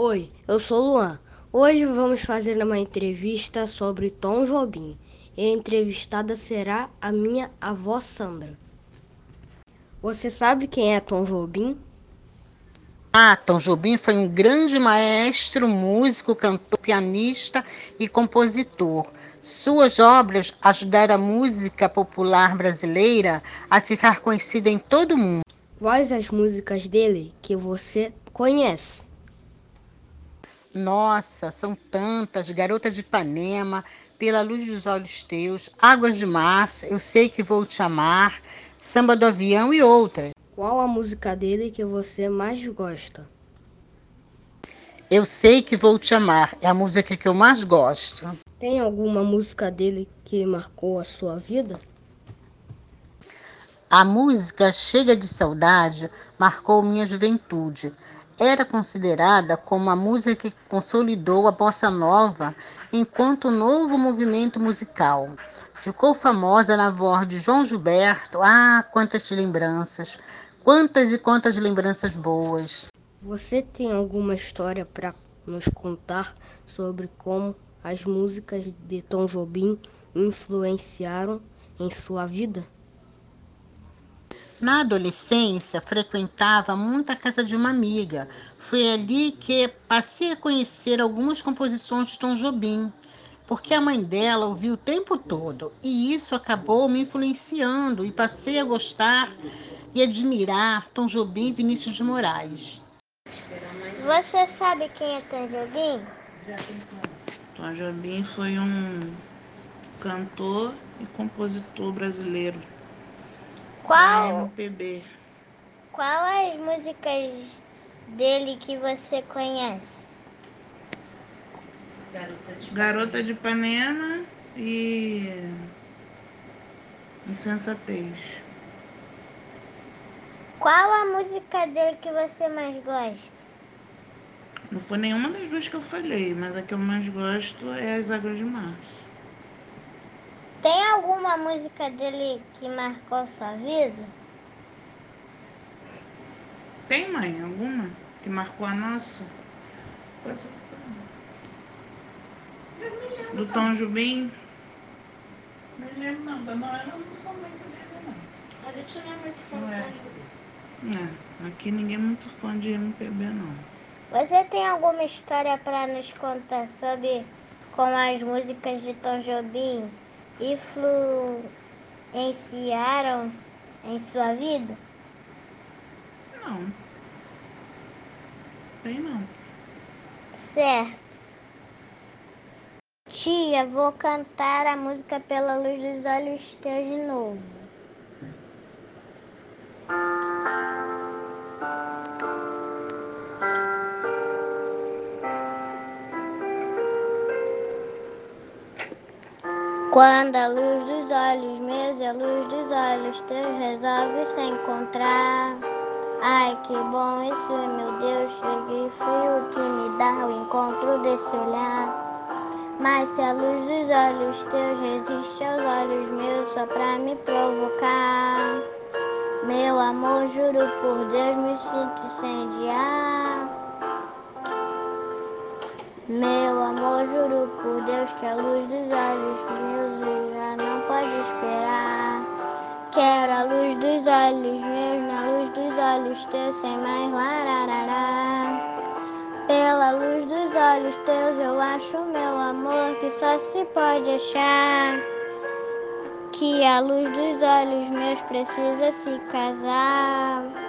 Oi, eu sou Luan. Hoje vamos fazer uma entrevista sobre Tom Jobim. E a entrevistada será a minha avó Sandra. Você sabe quem é Tom Jobim? Ah, Tom Jobim foi um grande maestro, músico, cantor, pianista e compositor. Suas obras ajudaram a música popular brasileira a ficar conhecida em todo o mundo. Quais as músicas dele que você conhece? Nossa, são tantas. Garota de Ipanema, Pela Luz dos Olhos Teus, Águas de Março, Eu Sei Que Vou Te Amar, Samba do Avião e outras. Qual a música dele que você mais gosta? Eu Sei Que Vou Te Amar é a música que eu mais gosto. Tem alguma música dele que marcou a sua vida? A música Chega de Saudade marcou minha juventude era considerada como a música que consolidou a bossa nova enquanto novo movimento musical. Ficou famosa na voz de João Gilberto. Ah, quantas lembranças! Quantas e quantas lembranças boas! Você tem alguma história para nos contar sobre como as músicas de Tom Jobim influenciaram em sua vida? Na adolescência, frequentava muito a casa de uma amiga. Foi ali que passei a conhecer algumas composições de Tom Jobim, porque a mãe dela ouvia o tempo todo. E isso acabou me influenciando e passei a gostar e admirar Tom Jobim e Vinícius de Moraes. Você sabe quem é Tom Jobim? Tom Jobim foi um cantor e compositor brasileiro qual, MPB. Qual as músicas dele que você conhece? Garota de, Garota de Ipanema e Insensatez. Qual a música dele que você mais gosta? Não foi nenhuma das duas que eu falei, mas a que eu mais gosto é As Águas de Março. Tem alguma música dele que marcou sua vida? Tem, mãe? Alguma que marcou a nossa? Do Tom Jubim? Não lembro não, da Noela não sou muito dele não. A gente não é muito fã não é. É, aqui ninguém é muito fã de MPB não. Você tem alguma história para nos contar sobre como as músicas de Tom Jobim influenciaram em sua vida? Não. Tem não. Certo. Tia, vou cantar a música Pela Luz dos Olhos Teus de novo. Quando a luz dos olhos meus e a luz dos olhos teus resolve se encontrar. Ai, que bom isso meu Deus, cheguei frio que me dá o encontro desse olhar. Mas se a luz dos olhos teus resiste aos olhos meus só pra me provocar. Meu amor, juro por Deus, me sinto incendiar. Meu amor, juro por Deus que a luz dos olhos meus já não pode esperar. Quero a luz dos olhos meus, na luz dos olhos teus, sem mais lararará. Pela luz dos olhos teus eu acho meu amor que só se pode achar. Que a luz dos olhos meus precisa se casar.